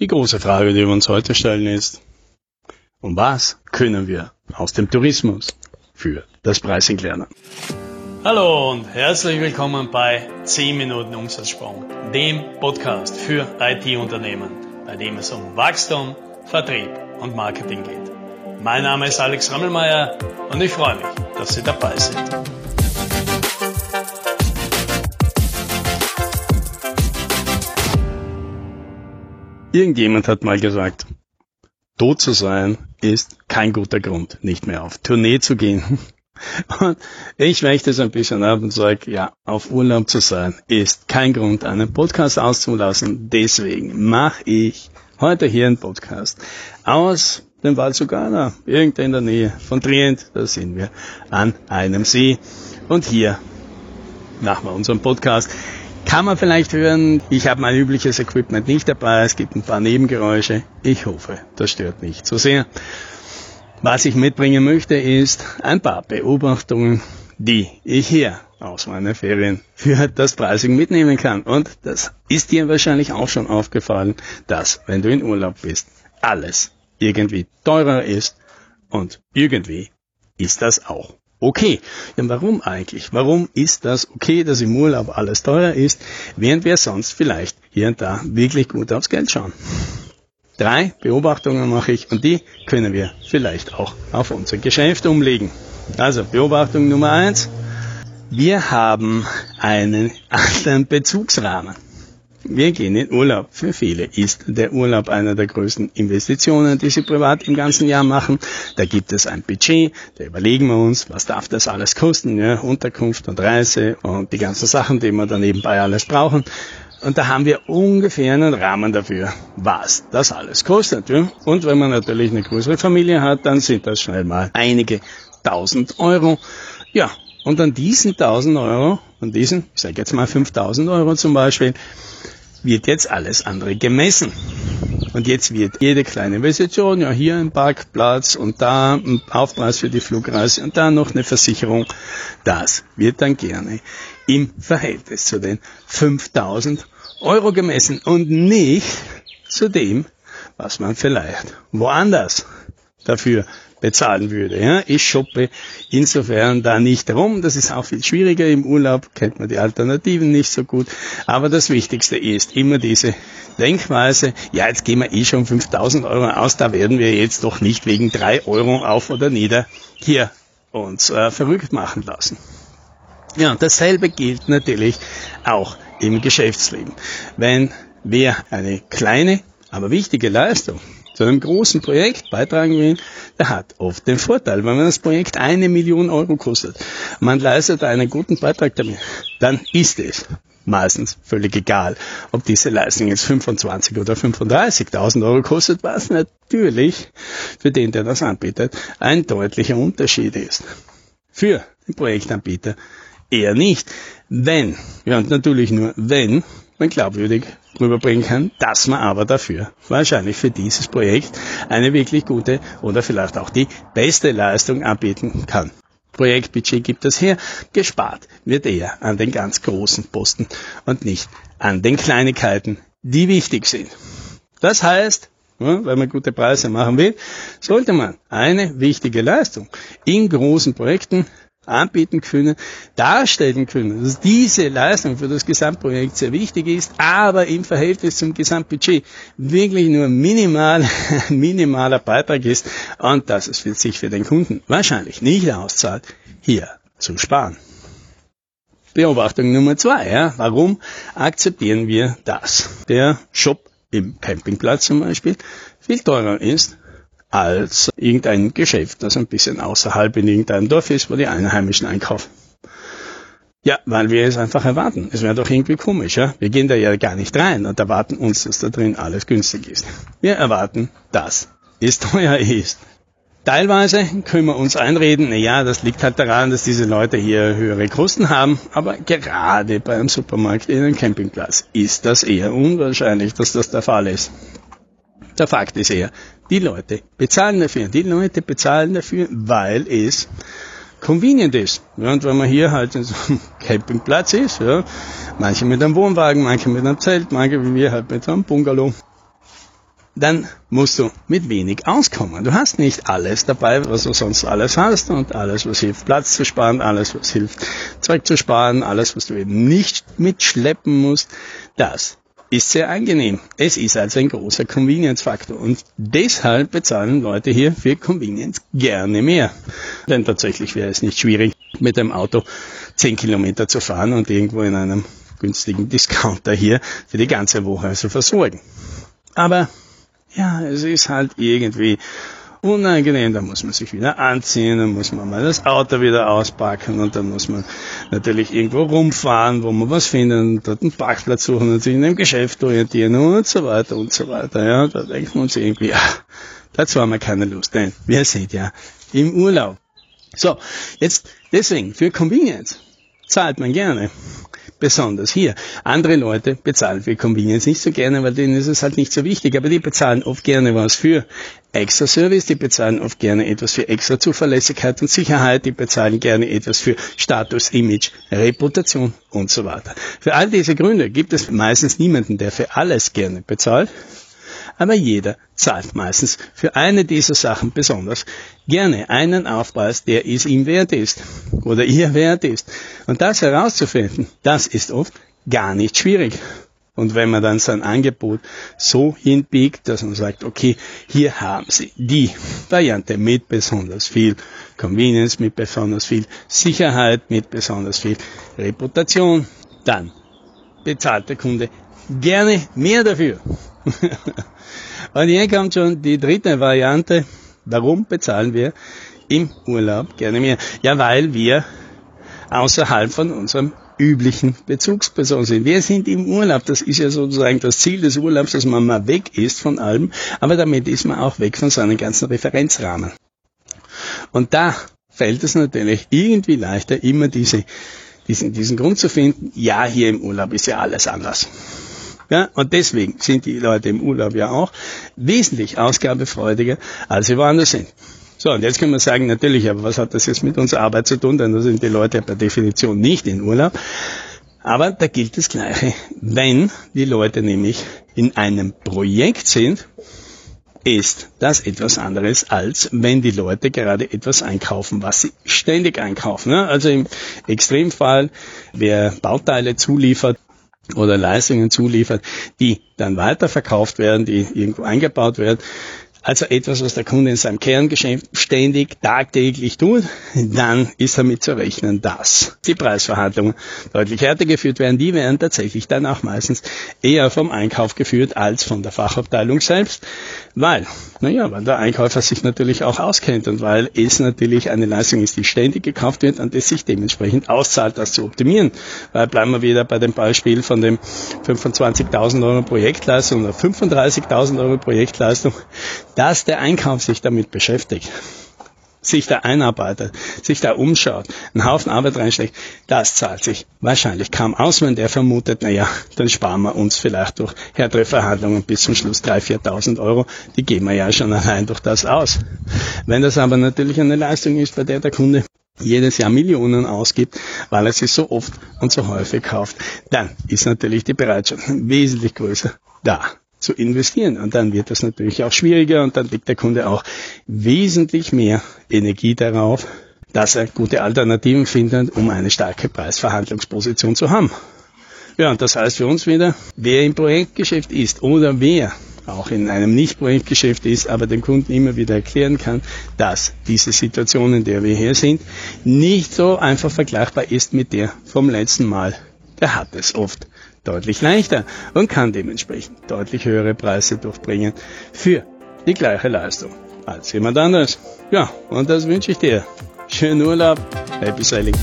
Die große Frage, die wir uns heute stellen, ist, um was können wir aus dem Tourismus für das Pricing lernen? Hallo und herzlich willkommen bei 10 Minuten Umsatzsprung, dem Podcast für IT-Unternehmen, bei dem es um Wachstum, Vertrieb und Marketing geht. Mein Name ist Alex Rammelmeier und ich freue mich, dass Sie dabei sind. Irgendjemand hat mal gesagt, tot zu sein ist kein guter Grund, nicht mehr auf Tournee zu gehen. Und ich weiche das ein bisschen ab und sage, ja, auf Urlaub zu sein ist kein Grund, einen Podcast auszulassen. Deswegen mache ich heute hier einen Podcast aus dem Val Sugana, irgendwo in der Nähe von Trient. Da sind wir an einem See. Und hier machen wir unseren Podcast. Kann man vielleicht hören, ich habe mein übliches Equipment nicht dabei, es gibt ein paar Nebengeräusche. Ich hoffe, das stört nicht so sehr. Was ich mitbringen möchte, ist ein paar Beobachtungen, die ich hier aus meinen Ferien für das Pricing mitnehmen kann. Und das ist dir wahrscheinlich auch schon aufgefallen, dass, wenn du in Urlaub bist, alles irgendwie teurer ist und irgendwie ist das auch okay. Ja, warum eigentlich? Warum ist das okay, dass im Urlaub alles teuer ist, während wir sonst vielleicht hier und da wirklich gut aufs Geld schauen? Drei Beobachtungen mache ich und die können wir vielleicht auch auf unser Geschäft umlegen. Also Beobachtung Nummer eins. Wir haben einen anderen Bezugsrahmen. Wir gehen in Urlaub. Für viele ist der Urlaub einer der größten Investitionen, die sie privat im ganzen Jahr machen. Da gibt es ein Budget, da überlegen wir uns, was darf das alles kosten, ja? Unterkunft und Reise und die ganzen Sachen, die wir dann nebenbei alles brauchen. Und da haben wir ungefähr einen Rahmen dafür, was das alles kostet. Ja? Und wenn man natürlich eine größere Familie hat, dann sind das schnell mal einige tausend Euro. Ja, und an diesen tausend Euro, an diesen, ich sage jetzt mal 5000 Euro zum Beispiel, wird jetzt alles andere gemessen. Und jetzt wird jede kleine Investition, ja hier ein Parkplatz und da ein Aufpreis für die Flugreise und da noch eine Versicherung, das wird dann gerne im Verhältnis zu den 5000 Euro gemessen und nicht zu dem, was man vielleicht woanders dafür bezahlen würde. Ja, ich shoppe insofern da nicht rum. Das ist auch viel schwieriger im Urlaub, kennt man die Alternativen nicht so gut. Aber das Wichtigste ist immer diese Denkweise, ja, jetzt gehen wir eh schon 5000 Euro aus, da werden wir jetzt doch nicht wegen drei Euro auf oder nieder hier uns äh, verrückt machen lassen. Ja, dasselbe gilt natürlich auch im Geschäftsleben. Wenn wir eine kleine, aber wichtige Leistung zu einem großen Projekt beitragen will, hat oft den Vorteil, wenn man das Projekt eine Million Euro kostet, man leistet einen guten Beitrag damit, dann ist es meistens völlig egal, ob diese Leistung jetzt 25 oder 35.000 Euro kostet, was natürlich für den, der das anbietet, ein deutlicher Unterschied ist. Für den Projektanbieter eher nicht. Wenn, ja natürlich nur wenn, man glaubwürdig rüberbringen kann, dass man aber dafür wahrscheinlich für dieses Projekt eine wirklich gute oder vielleicht auch die beste Leistung anbieten kann. Projektbudget gibt es her, gespart wird eher an den ganz großen Posten und nicht an den Kleinigkeiten, die wichtig sind. Das heißt, wenn man gute Preise machen will, sollte man eine wichtige Leistung in großen Projekten anbieten können, darstellen können, dass diese Leistung für das Gesamtprojekt sehr wichtig ist, aber im Verhältnis zum Gesamtbudget wirklich nur minimal, minimaler Beitrag ist und dass es sich für den Kunden wahrscheinlich nicht auszahlt, hier zu sparen. Beobachtung Nummer zwei, ja. Warum akzeptieren wir das? Der Shop im Campingplatz zum Beispiel viel teurer ist als irgendein Geschäft, das ein bisschen außerhalb in irgendeinem Dorf ist, wo die Einheimischen einkaufen. Ja, weil wir es einfach erwarten. Es wäre doch irgendwie komisch, ja? Wir gehen da ja gar nicht rein und erwarten uns, dass da drin alles günstig ist. Wir erwarten, dass es teuer ist. Teilweise können wir uns einreden, na ja, das liegt halt daran, dass diese Leute hier höhere Kosten haben, aber gerade beim Supermarkt in einem Campingplatz ist das eher unwahrscheinlich, dass das der Fall ist. Der Fakt ist eher, die Leute bezahlen dafür. Die Leute bezahlen dafür, weil es convenient ist. Ja, und wenn man hier halt in so einem Campingplatz ist, ja, manche mit einem Wohnwagen, manche mit einem Zelt, manche wie wir halt mit einem Bungalow, dann musst du mit wenig auskommen. Du hast nicht alles dabei, was du sonst alles hast und alles, was hilft, Platz zu sparen, alles, was hilft, Zeug zu sparen, alles, was du eben nicht mitschleppen musst. Das ist sehr angenehm. Es ist also ein großer Convenience-Faktor und deshalb bezahlen Leute hier für Convenience gerne mehr. Denn tatsächlich wäre es nicht schwierig, mit dem Auto 10 Kilometer zu fahren und irgendwo in einem günstigen Discounter hier für die ganze Woche zu versorgen. Aber ja, es ist halt irgendwie unangenehm, da muss man sich wieder anziehen, dann muss man mal das Auto wieder auspacken und dann muss man natürlich irgendwo rumfahren, wo man was findet und dort einen Parkplatz suchen und sich in einem Geschäft orientieren und so weiter und so weiter. Ja, da denkt man uns irgendwie, ach, dazu haben wir keine Lust, denn wir sind ja im Urlaub. So, jetzt deswegen, für Convenience zahlt man gerne besonders hier. Andere Leute bezahlen für Convenience nicht so gerne, weil denen ist es halt nicht so wichtig, aber die bezahlen oft gerne was für extra Service, die bezahlen oft gerne etwas für extra Zuverlässigkeit und Sicherheit, die bezahlen gerne etwas für Status, Image, Reputation und so weiter. Für all diese Gründe gibt es meistens niemanden, der für alles gerne bezahlt aber jeder zahlt meistens für eine dieser Sachen besonders gerne einen Aufpreis, der es ihm wert ist oder ihr wert ist. Und das herauszufinden, das ist oft gar nicht schwierig. Und wenn man dann sein Angebot so hinbiegt, dass man sagt, okay, hier haben Sie die Variante mit besonders viel Convenience, mit besonders viel Sicherheit, mit besonders viel Reputation, dann bezahlt der Kunde gerne mehr dafür. Und hier kommt schon die dritte Variante. Warum bezahlen wir im Urlaub gerne mehr? Ja, weil wir außerhalb von unserem üblichen Bezugsperson sind. Wir sind im Urlaub. Das ist ja sozusagen das Ziel des Urlaubs, dass man mal weg ist von allem. Aber damit ist man auch weg von seinen ganzen Referenzrahmen. Und da fällt es natürlich irgendwie leichter, immer diese, diesen, diesen Grund zu finden. Ja, hier im Urlaub ist ja alles anders. Ja, und deswegen sind die Leute im Urlaub ja auch wesentlich ausgabefreudiger, als sie woanders sind. So, und jetzt können wir sagen, natürlich, aber was hat das jetzt mit unserer Arbeit zu tun? Denn da sind die Leute per Definition nicht in Urlaub. Aber da gilt das Gleiche. Wenn die Leute nämlich in einem Projekt sind, ist das etwas anderes, als wenn die Leute gerade etwas einkaufen, was sie ständig einkaufen. Also im Extremfall, wer Bauteile zuliefert, oder Leistungen zuliefert, die dann weiterverkauft werden, die irgendwo eingebaut werden, also etwas, was der Kunde in seinem Kerngeschäft ständig, tagtäglich tut, dann ist damit zu rechnen, dass die Preisverhandlungen deutlich härter geführt werden. Die werden tatsächlich dann auch meistens eher vom Einkauf geführt als von der Fachabteilung selbst, weil, naja, weil der Einkäufer sich natürlich auch auskennt und weil es natürlich eine Leistung ist, die ständig gekauft wird und es sich dementsprechend auszahlt, das zu optimieren. Weil bleiben wir wieder bei dem Beispiel von dem 25.000 Euro Projektleistung oder 35.000 Euro Projektleistung dass der Einkauf sich damit beschäftigt, sich da einarbeitet, sich da umschaut, einen Haufen Arbeit reinsteckt, das zahlt sich wahrscheinlich kaum aus, wenn der vermutet, naja, dann sparen wir uns vielleicht durch härtere Verhandlungen bis zum Schluss 3.000, 4.000 Euro, die geben wir ja schon allein durch das aus. Wenn das aber natürlich eine Leistung ist, bei der der Kunde jedes Jahr Millionen ausgibt, weil er sie so oft und so häufig kauft, dann ist natürlich die Bereitschaft wesentlich größer da zu investieren. Und dann wird das natürlich auch schwieriger und dann legt der Kunde auch wesentlich mehr Energie darauf, dass er gute Alternativen findet, um eine starke Preisverhandlungsposition zu haben. Ja, und das heißt für uns wieder, wer im Projektgeschäft ist oder wer auch in einem Nicht-Projektgeschäft ist, aber dem Kunden immer wieder erklären kann, dass diese Situation, in der wir hier sind, nicht so einfach vergleichbar ist mit der vom letzten Mal. Der hat es oft deutlich leichter und kann dementsprechend deutlich höhere Preise durchbringen für die gleiche Leistung als jemand anderes. Ja, und das wünsche ich dir. Schönen Urlaub, happy sailing.